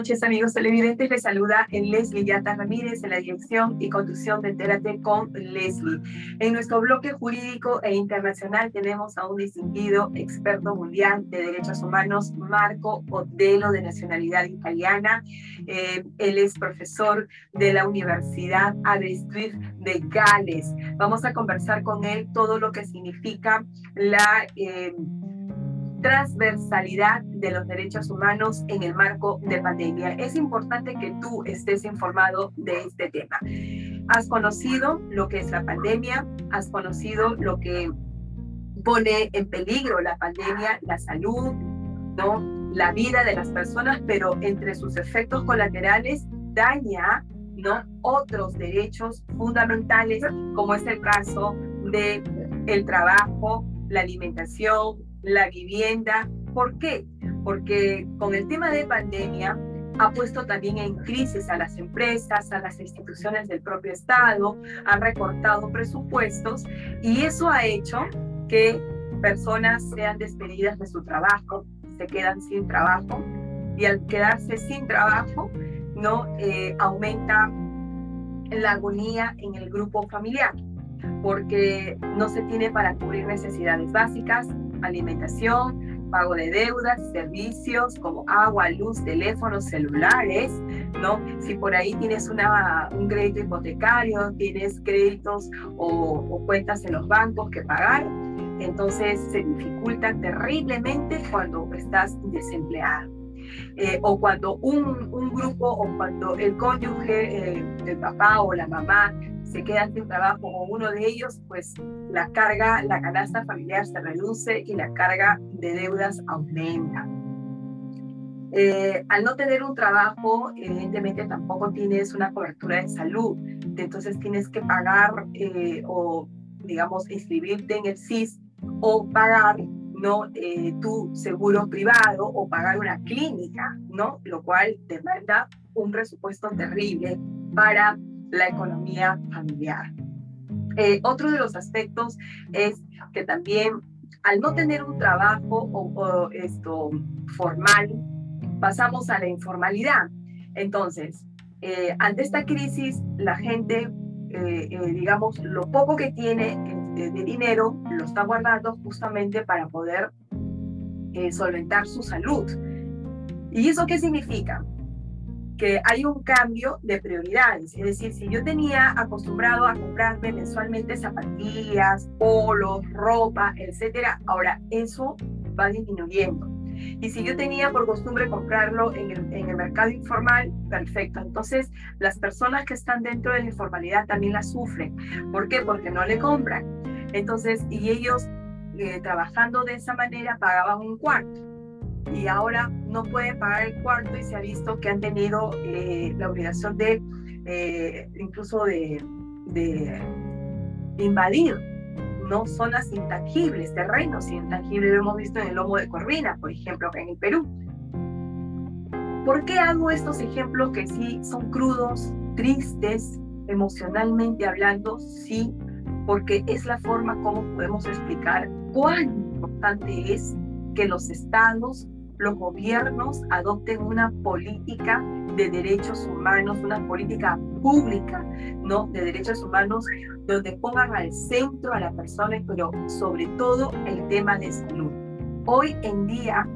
Noches, amigos televidentes. Les saluda Leslie Yata Ramírez en la dirección y conducción de Entérate con Leslie. En nuestro bloque jurídico e internacional tenemos a un distinguido experto mundial de derechos humanos, Marco Odello, de nacionalidad italiana. Eh, él es profesor de la Universidad Aberystwyth de Gales. Vamos a conversar con él todo lo que significa la... Eh, transversalidad de los derechos humanos en el marco de pandemia. Es importante que tú estés informado de este tema. Has conocido lo que es la pandemia, has conocido lo que pone en peligro la pandemia, la salud, ¿no? la vida de las personas, pero entre sus efectos colaterales daña ¿no? otros derechos fundamentales, como es el caso de el trabajo, la alimentación, la vivienda. ¿Por qué? Porque con el tema de pandemia ha puesto también en crisis a las empresas, a las instituciones del propio Estado, ha recortado presupuestos y eso ha hecho que personas sean despedidas de su trabajo, se quedan sin trabajo y al quedarse sin trabajo, no eh, aumenta la agonía en el grupo familiar porque no se tiene para cubrir necesidades básicas, alimentación, pago de deudas, servicios como agua, luz, teléfonos, celulares, ¿no? Si por ahí tienes una, un crédito hipotecario, tienes créditos o, cuentas en los bancos que pagar, entonces se dificulta terriblemente cuando estás desempleado. Eh, o cuando un, grupo o cuando el cónyuge, eh, el papá o la mamá se quedan sin trabajo o uno de ellos, pues la carga, la canasta familiar se reduce y la carga de deudas aumenta. Eh, al no tener un trabajo, evidentemente tampoco tienes una cobertura de salud, entonces tienes que pagar eh, o, digamos, inscribirte en el SIS o pagar ¿no? Eh, tu seguro privado o pagar una clínica, ¿no? Lo cual demanda un presupuesto terrible para la economía familiar. Eh, otro de los aspectos es que también al no tener un trabajo o, esto formal, pasamos a la informalidad. Entonces, eh, ante esta crisis, la gente, eh, digamos, lo poco que tiene de dinero lo está guardando justamente para poder solventar su salud. ¿Y eso qué significa? Que hay un cambio de prioridades. Es decir, si yo tenía acostumbrado a comprarme mensualmente zapatillas, polos, ropa, etcétera, ahora eso va disminuyendo. Y si yo tenía por costumbre comprarlo en el, en el, mercado informal, perfecto. Entonces, las personas que están dentro de la informalidad también la sufren. ¿Por qué? Porque no le compran. Entonces, y ellos eh, trabajando de esa manera pagaban un cuarto y ahora no pueden pagar el cuarto y se ha visto que han tenido eh, la obligación de eh, incluso de, de, invadir no zonas intangibles, terrenos intangibles, lo hemos visto en el lomo de Corvina, por ejemplo, en el Perú. ¿Por qué hago estos ejemplos que sí son crudos, tristes, emocionalmente hablando? Sí, porque es la forma como podemos explicar cuán importante es que los estados, los gobiernos adopten una política de derechos humanos, una política pública, ¿no? De derechos humanos, donde pongan al centro a la persona, pero sobre todo el tema de salud. Hoy en día,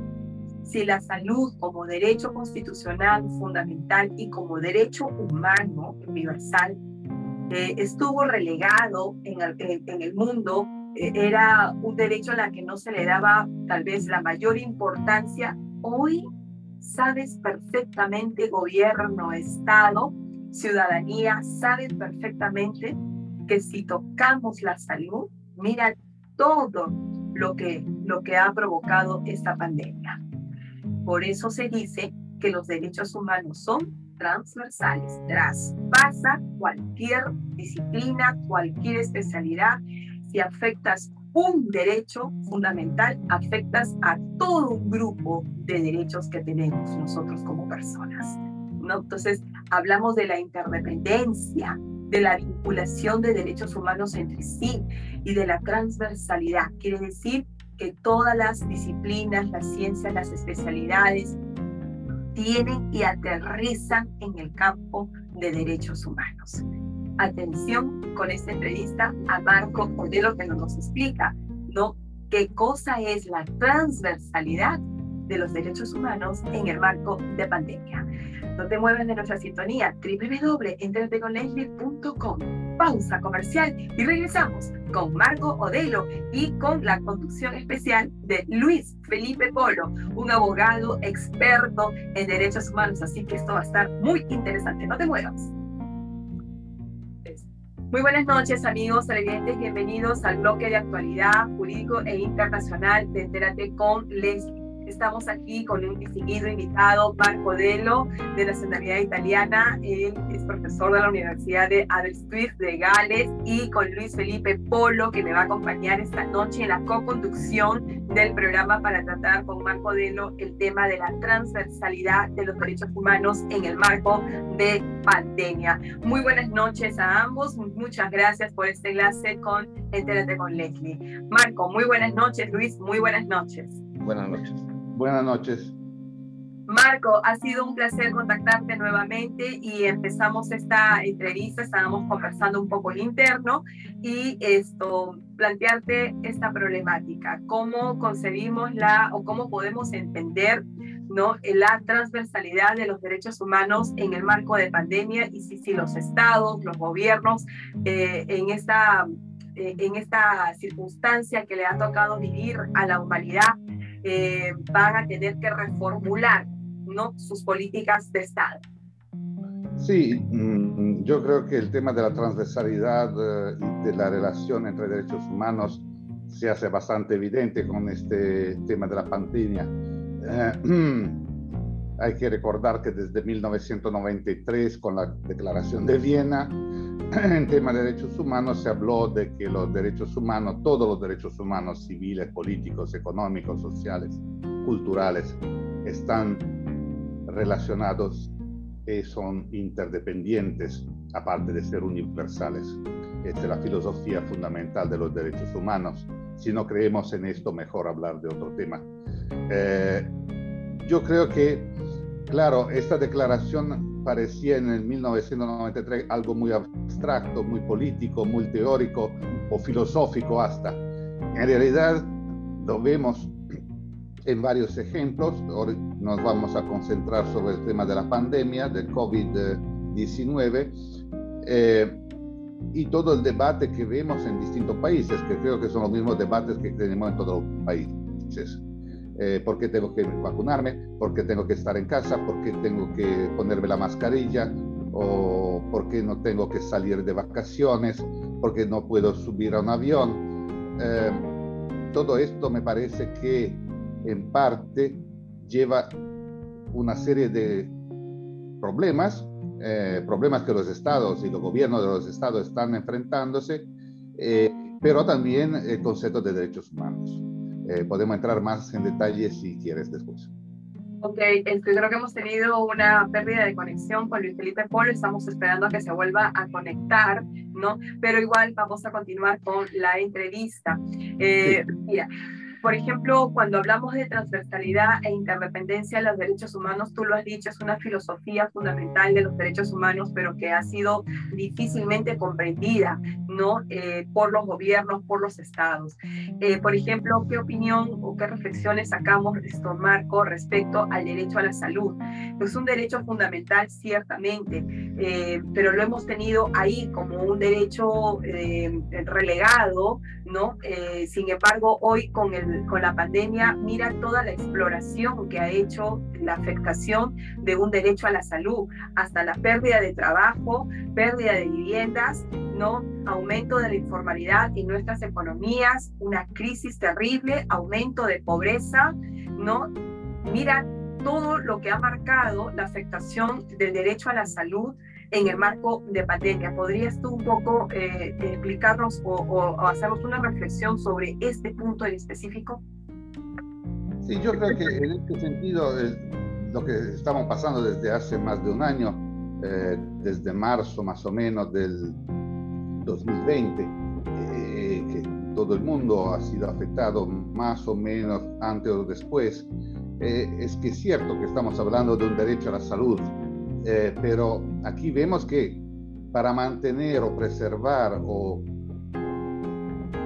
si la salud como derecho constitucional fundamental y como derecho humano universal eh, estuvo relegado en el, mundo era un derecho a la que no se le daba tal vez la mayor importancia. Hoy sabes perfectamente, gobierno, Estado, ciudadanía, sabes perfectamente que si tocamos la salud, mira todo lo que, lo que ha provocado esta pandemia. Por eso se dice que los derechos humanos son transversales, traspasa cualquier disciplina, cualquier especialidad si afectas un derecho fundamental, afectas a todo un grupo de derechos que tenemos nosotros como personas. ¿no? Entonces, hablamos de la interdependencia, de la vinculación de derechos humanos entre sí y de la transversalidad. Quiere decir que todas las disciplinas, las ciencias, las especialidades tienen y aterrizan en el campo de derechos humanos. Atención con esta entrevista a Marco Modelo que nos explica, ¿no? ¿Qué cosa es la transversalidad de los derechos humanos en el marco de pandemia? No te muevas de nuestra sintonía www.entreteconleslie.com. Pausa comercial y regresamos con Marco Odelo y con la conducción especial de Luis Felipe Polo, un abogado experto en derechos humanos. Así que esto va a estar muy interesante. No te muevas. Muy buenas noches, amigos televidentes. Bienvenidos al bloque de actualidad jurídico e internacional de Entérate con Leslie. Estamos aquí con un distinguido invitado, Marco Delo, de nacionalidad italiana. Él es profesor de la Universidad de Aberystwyth de Gales y con Luis Felipe Polo, que me va a acompañar esta noche en la co-conducción del programa para tratar con Marco Delo el tema de la transversalidad de los derechos humanos en el marco de pandemia. Muy buenas noches a ambos. Muchas gracias por este enlace con Entérate con Leslie. Marco, muy buenas noches. Luis, muy buenas noches. Buenas noches. Buenas noches. Marco, ha sido un placer contactarte nuevamente y empezamos esta entrevista, estábamos conversando un poco en interno y esto, plantearte esta problemática, cómo concebimos la o cómo podemos entender ¿no? la transversalidad de los derechos humanos en el marco de pandemia y si, si los estados, los gobiernos eh, en esta eh, en esta circunstancia que le ha tocado vivir a la humanidad, eh, van a tener que reformular ¿no? sus políticas de Estado. Sí, mm, yo creo que el tema de la transversalidad eh, y de la relación entre derechos humanos se hace bastante evidente con este tema de la pandemia. Eh, hay que recordar que desde 1993, con la Declaración de Viena, en tema de derechos humanos se habló de que los derechos humanos, todos los derechos humanos civiles, políticos, económicos, sociales, culturales, están relacionados y son interdependientes, aparte de ser universales. Esta es la filosofía fundamental de los derechos humanos. Si no creemos en esto, mejor hablar de otro tema. Eh, yo creo que, claro, esta declaración parecía en el 1993 algo muy abstracto, muy político, muy teórico o filosófico hasta. En realidad lo vemos en varios ejemplos. Hoy nos vamos a concentrar sobre el tema de la pandemia, del COVID-19. Eh, y todo el debate que vemos en distintos países, que creo que son los mismos debates que tenemos en todos los países eh, por qué tengo que vacunarme, por qué tengo que estar en casa, por qué tengo que ponerme la mascarilla o por qué no tengo que salir de vacaciones, por qué no puedo subir a un avión. Eh, todo esto me parece que en parte lleva una serie de problemas, eh, problemas que los estados y los gobiernos de los estados están enfrentándose, eh, pero también el concepto de derechos humanos. Eh, podemos entrar más en detalle si quieres después. Ok, este, creo que hemos tenido una pérdida de conexión con Luis Felipe Polo, estamos esperando a que se vuelva a conectar, ¿no? Pero igual vamos a continuar con la entrevista. Eh, mira, por ejemplo, cuando hablamos de transversalidad e interdependencia de los derechos humanos, tú lo has dicho, es una filosofía fundamental de los derechos humanos, pero que ha sido difícilmente comprendida ¿no? Eh, por los gobiernos, por los estados. Eh, por ejemplo, ¿qué opinión o qué reflexiones sacamos, esto, Marco, respecto al derecho a la salud? Es un derecho fundamental, ciertamente, eh, pero lo hemos tenido ahí como un derecho relegado, ¿no? sin embargo, hoy con el con la pandemia, mira toda la exploración que ha hecho la afectación de un derecho a la salud, hasta la pérdida de trabajo, pérdida de viviendas, ¿no? aumento de la informalidad en nuestras economías, una crisis terrible, aumento de pobreza, ¿no? Mira todo lo que ha marcado la afectación del derecho a la salud en el marco de pandemia. ¿Podrías tú un poco eh, explicarnos o, o, hacernos una reflexión sobre este punto en específico? Sí, yo creo que en este sentido, lo que estamos pasando desde hace más de un año, eh, desde marzo más o menos del 2020, eh, que todo el mundo ha sido afectado más o menos antes o después, eh, es que es cierto que estamos hablando de un derecho a la salud, pero aquí vemos que para mantener o preservar o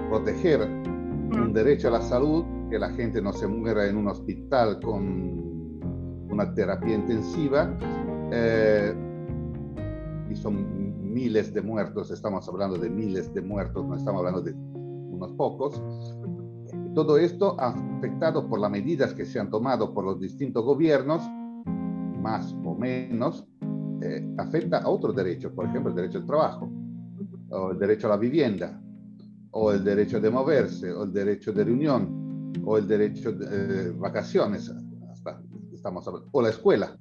proteger un derecho a la salud, que la gente no se muera en un hospital con una terapia intensiva, eh, y son miles de muertos, estamos hablando de miles de muertos, no estamos hablando de unos pocos. Todo esto afectado por las medidas que se han tomado por los distintos gobiernos, más o menos, eh, afecta a otros derechos, por ejemplo, el derecho al trabajo, o el derecho a la vivienda, o el derecho de moverse, o el derecho de reunión, o el derecho de eh, vacaciones, hasta estamos hablando, o la escuela.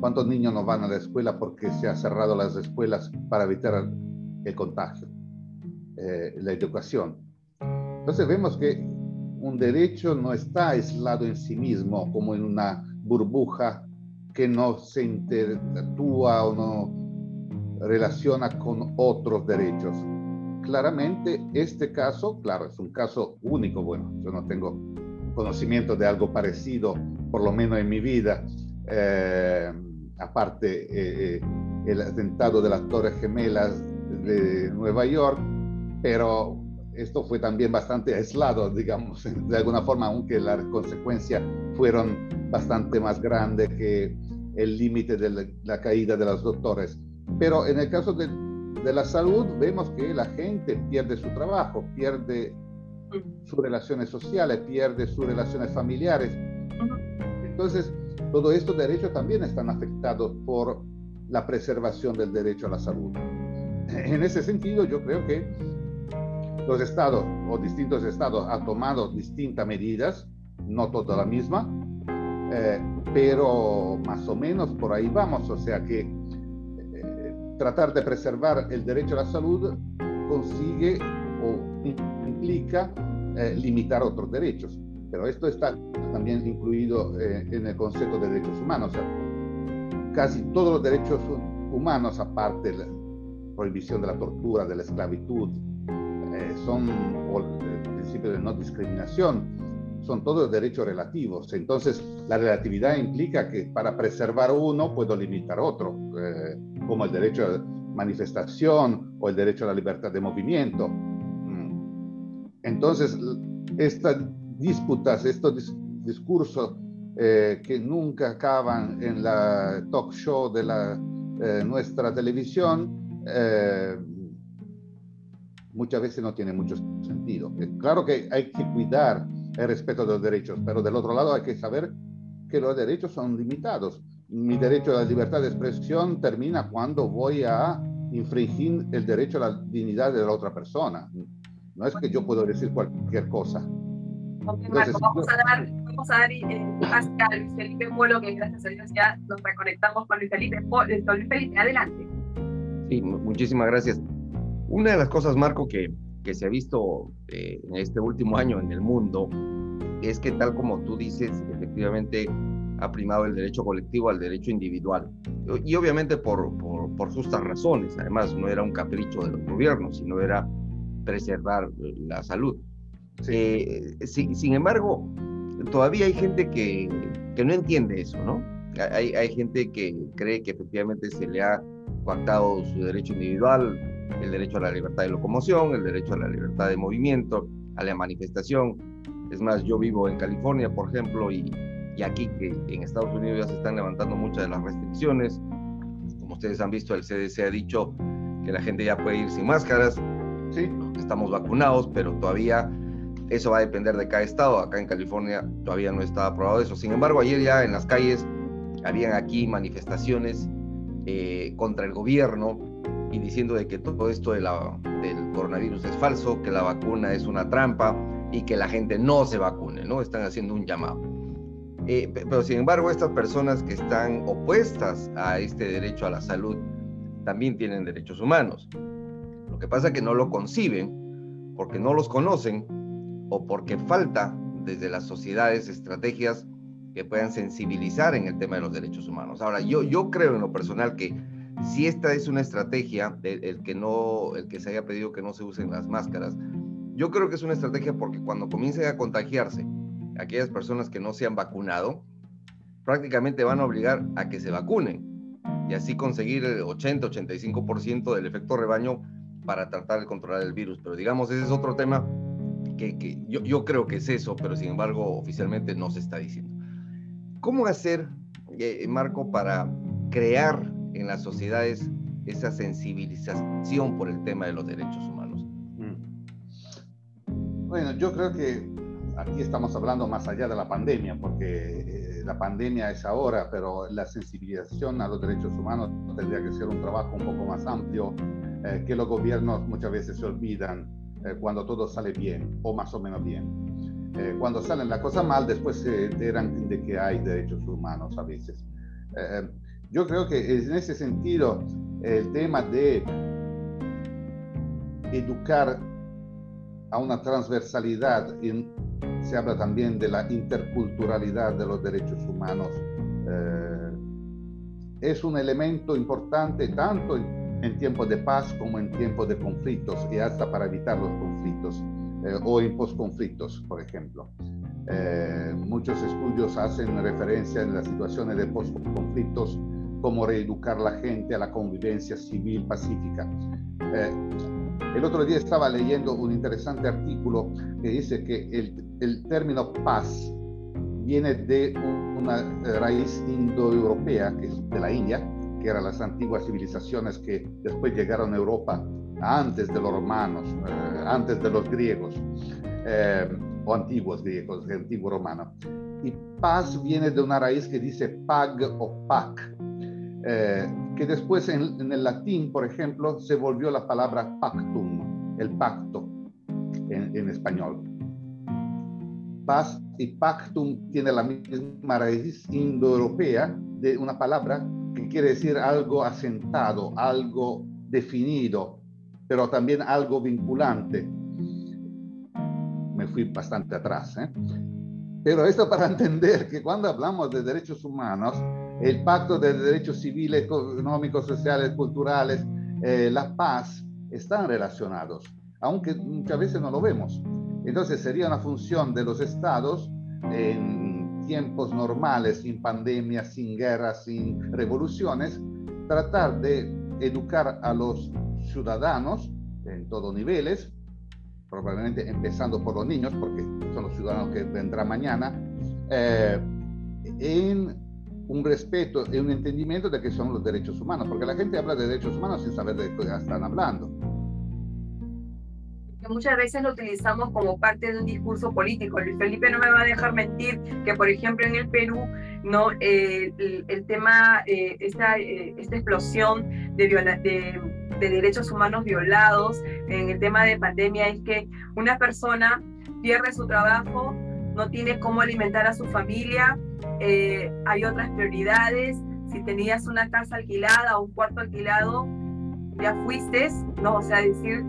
¿Cuántos niños no van a la escuela porque se han cerrado las escuelas para evitar el contagio? Eh, la educación. Entonces vemos que un derecho no está aislado en sí mismo como en una burbuja que no se interactúa o no relaciona con otros derechos. Claramente este caso, claro, es un caso único. Bueno, yo no tengo conocimiento de algo parecido, por lo menos en mi vida. Eh, aparte eh, eh, el atentado de las Torres Gemelas de Nueva York, pero esto fue también bastante aislado, digamos, de alguna forma, aunque las consecuencias fueron bastante más grandes que el límite de la, caída de los doctores. Pero en el caso de, de, la salud, vemos que la gente pierde su trabajo, pierde sus relaciones sociales, pierde sus relaciones familiares. Entonces, todos estos derechos también están afectados por la preservación del derecho a la salud. En ese sentido, yo creo que los estados o distintos estados han tomado distintas medidas, no toda la misma, eh, pero más o menos por ahí vamos. O sea que eh, tratar de preservar el derecho a la salud consigue o implica eh, limitar otros derechos pero esto está también incluido eh, en el concepto de derechos humanos. O sea, casi todos los derechos humanos, aparte de la prohibición de la tortura, de la esclavitud, eh, son, el principio de no discriminación, son todos derechos relativos. Entonces, la relatividad implica que para preservar uno puedo limitar otro, eh, como el derecho a manifestación o el derecho a la libertad de movimiento. Mm. Entonces, esta disputas, estos discursos eh, que nunca acaban en la talk show de la, eh, nuestra televisión, eh, muchas veces no tiene mucho sentido. Claro que hay que cuidar el respeto de los derechos, pero del otro lado hay que saber que los derechos son limitados. Mi derecho a la libertad de expresión termina cuando voy a infringir el derecho a la dignidad de la otra persona. No es que yo puedo decir cualquier cosa vamos a dar, vamos a dar eh, a Luis Felipe Molo, que gracias a Dios ya nos reconectamos con Luis Felipe. Eh, Luis Felipe, adelante. Sí, muchísimas gracias. Una de las cosas, Marco, que, que se ha visto eh, en este último año en el mundo es que tal como tú dices, efectivamente ha primado el derecho colectivo al derecho individual. Y obviamente por, por, por justas razones. Además, no era un capricho de los gobiernos, sino era preservar la salud. Eh, sin embargo, todavía hay gente que, que, no entiende eso, ¿no? Hay, hay gente que cree que efectivamente se le ha coartado su derecho individual, el derecho a la libertad de locomoción, el derecho a la libertad de movimiento, a la manifestación. Es más, yo vivo en California, por ejemplo, y, y aquí que en Estados Unidos ya se están levantando muchas de las restricciones. Como ustedes han visto, el CDC ha dicho que la gente ya puede ir sin máscaras. Sí, estamos vacunados, pero todavía eso va a depender de cada estado. Acá en California todavía no está aprobado eso. Sin embargo, ayer ya en las calles habían aquí manifestaciones eh, contra el gobierno y diciendo de que todo esto de la, del coronavirus es falso, que la vacuna es una trampa y que la gente no se vacune, ¿no? Están haciendo un llamado. Eh, pero sin embargo, estas personas que están opuestas a este derecho a la salud también tienen derechos humanos. Lo que pasa es que no lo conciben porque no los conocen o porque falta desde las sociedades estrategias que puedan sensibilizar en el tema de los derechos humanos. Ahora, yo, yo creo en lo personal que si esta es una estrategia, el, que no, el que se haya pedido que no se usen las máscaras, yo creo que es una estrategia porque cuando comiencen a contagiarse aquellas personas que no se han vacunado, prácticamente van a obligar a que se vacunen y así conseguir el 80-85% del efecto rebaño para tratar de controlar el virus. Pero digamos, ese es otro tema que, yo, yo, creo que es eso, pero sin embargo oficialmente no se está diciendo. ¿Cómo hacer, eh, Marco, para crear en las sociedades esa sensibilización por el tema de los derechos humanos? Mm. Bueno, yo creo que aquí estamos hablando más allá de la pandemia, porque eh, la pandemia es ahora, pero la sensibilización a los derechos humanos tendría que ser un trabajo un poco más amplio, eh, que los gobiernos muchas veces se olvidan eh, cuando todo sale bien o más o menos bien. cuando salen la cosa mal, después se enteran de que hay derechos humanos a veces. Yo creo que en ese sentido, el tema de educar a una transversalidad en se habla también de la interculturalidad de los derechos humanos. Eh, es un elemento importante tanto en, tiempos de paz como en tiempos de conflictos y hasta para evitar los conflictos eh, o en posconflictos, por ejemplo. Eh, muchos estudios hacen referencia en las situaciones de posconflictos como reeducar la gente a la convivencia civil pacífica. El otro día estaba leyendo un interesante artículo que dice que el, el término paz viene de una raíz indoeuropea, que es de la India, que eran las antiguas civilizaciones que después llegaron a Europa antes de los romanos, eh, antes de los griegos, eh, o antiguos griegos, antiguo romano. Y paz viene de una raíz que dice pag o pac, eh, que después en, el latín, por ejemplo, se volvió la palabra pactum, el pacto en, español. Paz y pactum tiene la misma raíz indoeuropea de una palabra que quiere decir algo asentado, algo definido, pero también algo vinculante. Me fui bastante atrás. ¿eh? Pero esto para entender que cuando hablamos de derechos humanos, el pacto de derechos civiles, económicos, sociales, culturales, eh, la paz, están relacionados, aunque muchas veces no lo vemos. Entonces sería una función de los estados en tiempos normales, sin pandemias, sin guerras, sin revoluciones, tratar de educar a los ciudadanos en todos niveles, probablemente empezando por los niños, porque son los ciudadanos que vendrán mañana, eh, en un respeto y un entendimiento de qué son los derechos humanos, porque la gente habla de derechos humanos sin saber de qué están hablando. Muchas veces lo utilizamos como parte de un discurso político. Luis Felipe no me va a dejar mentir que, por ejemplo, en el Perú, no, eh, el, tema, eh, esta, eh, esta, explosión de, de, de derechos humanos violados en el tema de pandemia es que una persona pierde su trabajo, no tiene cómo alimentar a su familia, eh, hay otras prioridades. Si tenías una casa alquilada o un cuarto alquilado, ya fuiste, ¿no? O sea, decir,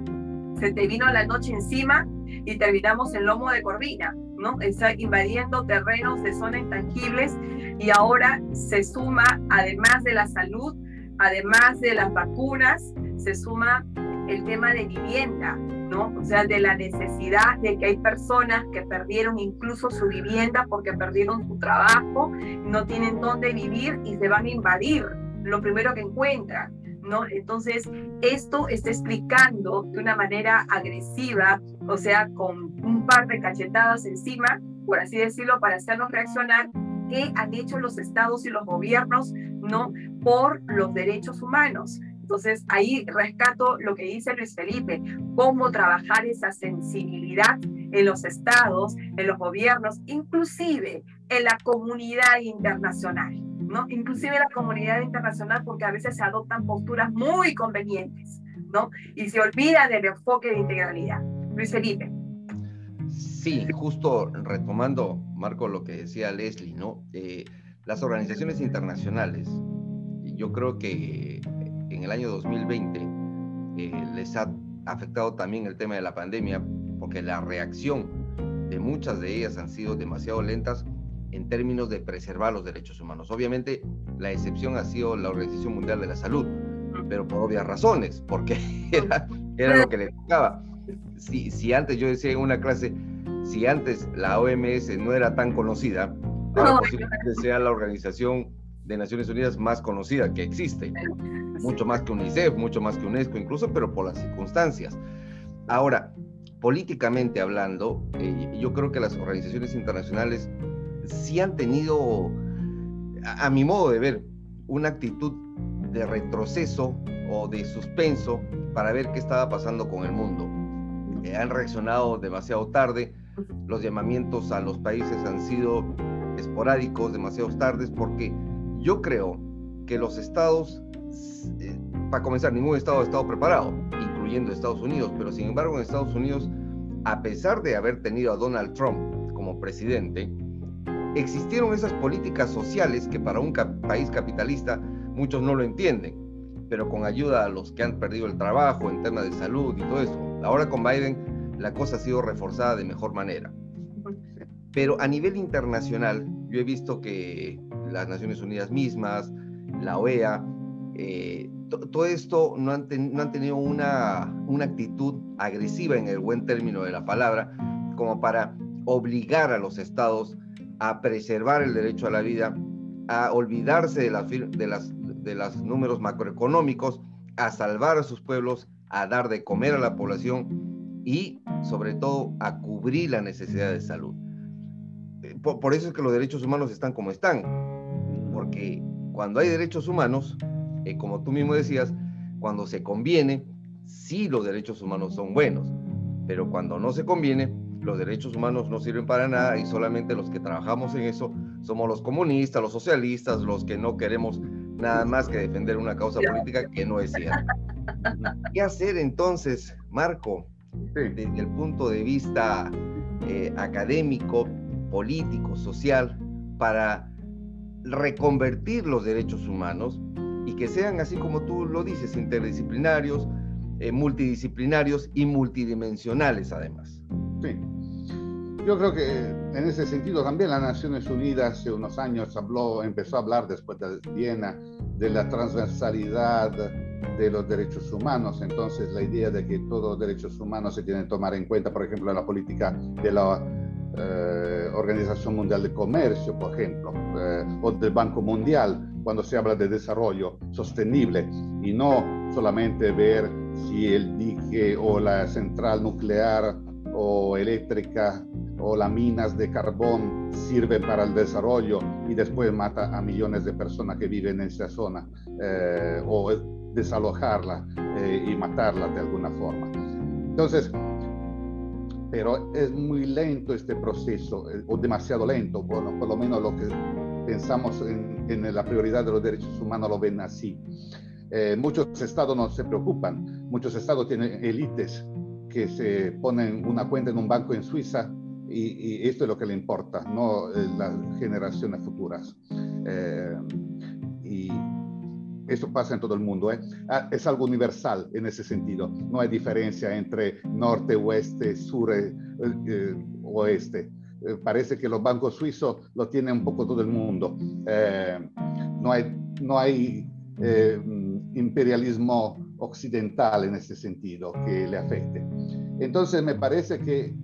se te vino la noche encima y terminamos en lomo de corvina, ¿no? Está invadiendo terrenos de zonas intangibles y ahora se suma, además de la salud, además de las vacunas, se suma el tema de vivienda, ¿no? O sea, de la necesidad de que hay personas que perdieron incluso su vivienda porque perdieron su trabajo, no tienen dónde vivir y se van a invadir lo primero que encuentran, ¿no? Entonces, esto está explicando de una manera agresiva, o sea, con un par de cachetadas encima, por así decirlo, para hacernos reaccionar qué han hecho los estados y los gobiernos, ¿no? Por los derechos humanos. Entonces ahí rescato lo que dice Luis Felipe, cómo trabajar esa sensibilidad en los estados, en los gobiernos, inclusive en la comunidad internacional, ¿no? Inclusive en la comunidad internacional porque a veces se adoptan posturas muy convenientes, ¿no? Y se olvida del enfoque de integralidad. Luis Felipe. Sí, justo retomando, Marco, lo que decía Leslie, ¿no? Eh, las organizaciones internacionales, yo creo que en el año 2020 eh, les ha afectado también el tema de la pandemia, porque la reacción de muchas de ellas han sido demasiado lentas en términos de preservar los derechos humanos. Obviamente, la excepción ha sido la Organización Mundial de la Salud, pero por obvias razones, porque era, era lo que le tocaba. Si, si antes yo decía en una clase, si antes la OMS no era tan conocida, ahora posiblemente sea la organización de Naciones Unidas más conocida que existe, mucho más que UNICEF, mucho más que UNESCO incluso, pero por las circunstancias. Ahora, políticamente hablando, eh, yo creo que las organizaciones internacionales sí han tenido, a, mi modo de ver, una actitud de retroceso o de suspenso para ver qué estaba pasando con el mundo. Eh, han reaccionado demasiado tarde, los llamamientos a los países han sido esporádicos, demasiado tardes, porque yo creo que los estados, eh, para comenzar, ningún estado ha estado preparado, incluyendo Estados Unidos, pero sin embargo en Estados Unidos, a pesar de haber tenido a Donald Trump como presidente, existieron esas políticas sociales que para un país capitalista muchos no lo entienden, pero con ayuda a los que han perdido el trabajo en temas de salud y todo eso. Ahora con Biden la cosa ha sido reforzada de mejor manera. Pero a nivel internacional, yo he visto que las Naciones Unidas mismas, la OEA, eh, todo esto no han, tenido una, actitud agresiva en el buen término de la palabra, como para obligar a los estados a preservar el derecho a la vida, a olvidarse de, las de, de los números macroeconómicos, a salvar a sus pueblos, a dar de comer a la población y sobre todo a cubrir la necesidad de salud. Eh, por, eso es que los derechos humanos están como están, porque cuando hay derechos humanos, eh, como tú mismo decías, cuando se conviene, sí los derechos humanos son buenos, pero cuando no se conviene, los derechos humanos no sirven para nada y solamente los que trabajamos en eso somos los comunistas, los socialistas, los que no queremos nada más que defender una causa política que no es cierta. ¿Qué hacer entonces, Marco, desde el punto de vista eh, académico, político, social, para reconvertir los derechos humanos y que sean, así como tú lo dices, interdisciplinarios, eh, multidisciplinarios y multidimensionales además? Sí. Yo creo que en ese sentido también las Naciones Unidas hace unos años habló, empezó a hablar después de Viena de la transversalidad de los derechos humanos. Entonces la idea de que todos los derechos humanos se tienen que tomar en cuenta, por ejemplo, en la política de la eh, Organización Mundial de Comercio, por ejemplo, eh, o del Banco Mundial, cuando se habla de desarrollo sostenible y no solamente ver si el dique o la central nuclear o eléctrica o las minas de carbón sirven para el desarrollo y después mata a millones de personas que viven en esa zona eh, o desalojarla eh, y matarla de alguna forma. Entonces, pero es muy lento este proceso, eh, o demasiado lento, bueno, por lo menos lo que pensamos en, en la prioridad de los derechos humanos lo ven así. muchos estados no se preocupan, muchos estados tienen élites que se ponen una cuenta en un banco en Suiza y, esto es lo que le importa, no eh, las generaciones futuras. Eh, y eso pasa en todo el mundo. ¿eh? Ah, es algo universal en ese sentido. No hay diferencia entre norte, oeste, sur, oeste. parece que los bancos suizos lo tienen un poco todo el mundo. no hay, no hay imperialismo occidental en ese sentido que le afecte. Entonces me parece que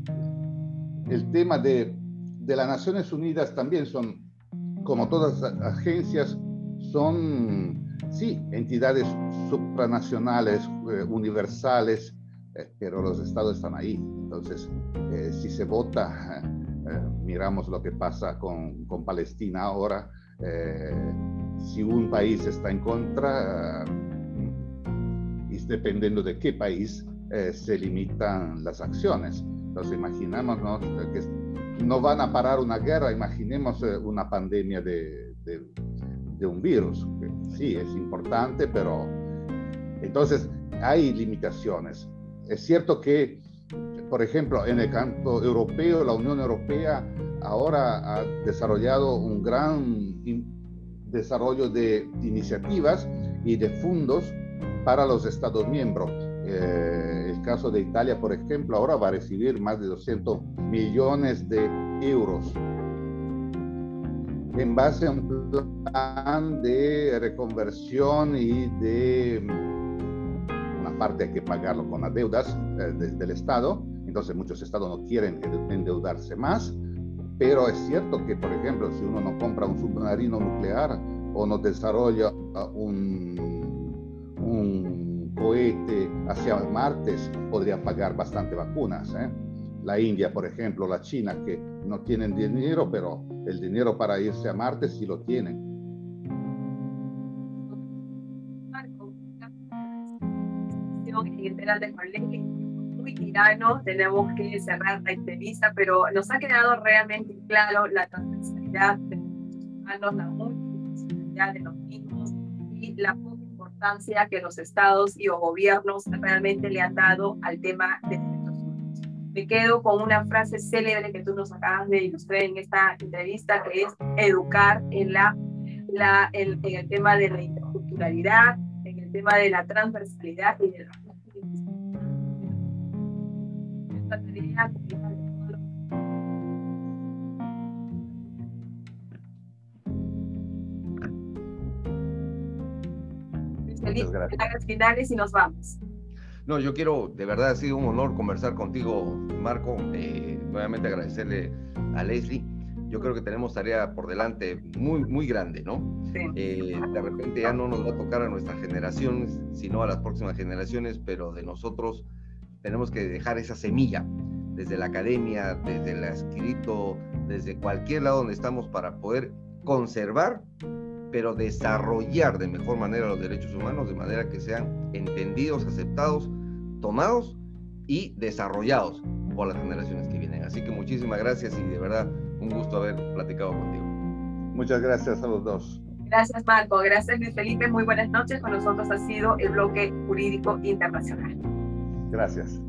el tema de, de las Naciones Unidas también son, como todas las agencias, son, sí, entidades supranacionales, eh, universales, eh, pero los estados están ahí. Entonces, eh, si se vota, miramos lo que pasa con, Palestina ahora, si un país está en contra, dependiendo de qué país, se limitan las acciones. Entonces imaginamos que no van a parar una guerra, imaginemos una pandemia de, de, un virus. sí, es importante, pero entonces hay limitaciones. Es cierto que, por ejemplo, en el campo europeo, la Unión Europea ahora ha desarrollado un gran desarrollo de iniciativas y de fondos para los Estados miembros. Eh, el caso de Italia, por ejemplo, ahora va a recibir más de 200 millones de euros en base a un plan de reconversión y de una parte hay que pagarlo con las deudas eh, del Estado, entonces muchos estados no quieren endeudarse más, pero es cierto que, por ejemplo, si uno no compra un submarino nuclear o no desarrolla un, un cohete hacia Marte, podría pagar bastante vacunas. ¿eh? La India, por ejemplo, la China, que no tienen dinero, pero el dinero para irse a Marte sí lo tienen. muy tirano, tenemos que cerrar la entrevista, pero nos ha quedado realmente claro la transversalidad de los humanos, la multidimensionalidad de los mismos y la poca importancia que los estados y gobiernos realmente le han dado al tema de me quedo con una frase célebre que tú nos acabas de ilustrar en esta entrevista, que es educar en, la, la en, el tema de la interculturalidad, en el tema de la transversalidad y de la Feliz finales y nos vamos. No, yo quiero, de verdad ha sido un honor conversar contigo, Marco. Eh, nuevamente agradecerle a Leslie. Yo creo que tenemos tarea por delante muy, muy grande, ¿no? Eh, de repente ya no nos va a tocar a nuestra generación, sino a las próximas generaciones, pero de nosotros tenemos que dejar esa semilla desde la academia, desde el escrito, desde cualquier lado donde estamos para poder conservar, pero desarrollar de mejor manera los derechos humanos de manera que sean entendidos, aceptados, tomados y desarrollados por las generaciones que vienen. Así que muchísimas gracias y de verdad un gusto haber platicado contigo. Muchas gracias a los dos. Gracias Marco, gracias Luis Felipe, muy buenas noches. Con nosotros ha sido el bloque jurídico internacional. Gracias.